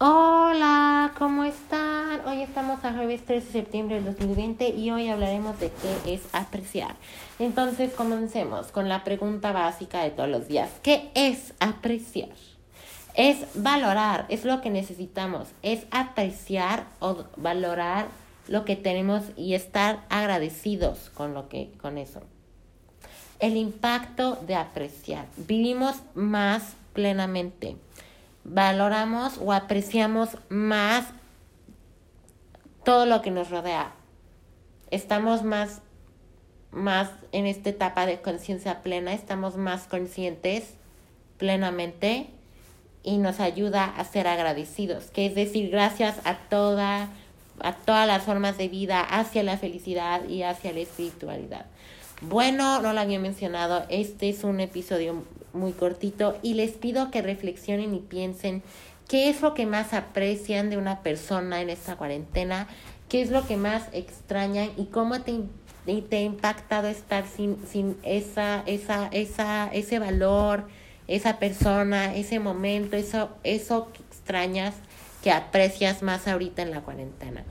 Hola, ¿cómo están? Hoy estamos a jueves 13 de septiembre del 2020 y hoy hablaremos de qué es apreciar. Entonces comencemos con la pregunta básica de todos los días. ¿Qué es apreciar? Es valorar, es lo que necesitamos, es apreciar o valorar lo que tenemos y estar agradecidos con lo que con eso. El impacto de apreciar. Vivimos más plenamente valoramos o apreciamos más todo lo que nos rodea. Estamos más, más en esta etapa de conciencia plena, estamos más conscientes plenamente y nos ayuda a ser agradecidos, que es decir, gracias a toda a todas las formas de vida hacia la felicidad y hacia la espiritualidad. Bueno, no lo había mencionado, este es un episodio muy cortito y les pido que reflexionen y piensen qué es lo que más aprecian de una persona en esta cuarentena, qué es lo que más extrañan y cómo te, te ha impactado estar sin, sin esa, esa, esa, ese valor, esa persona, ese momento, eso, eso que extrañas, que aprecias más ahorita en la cuarentena.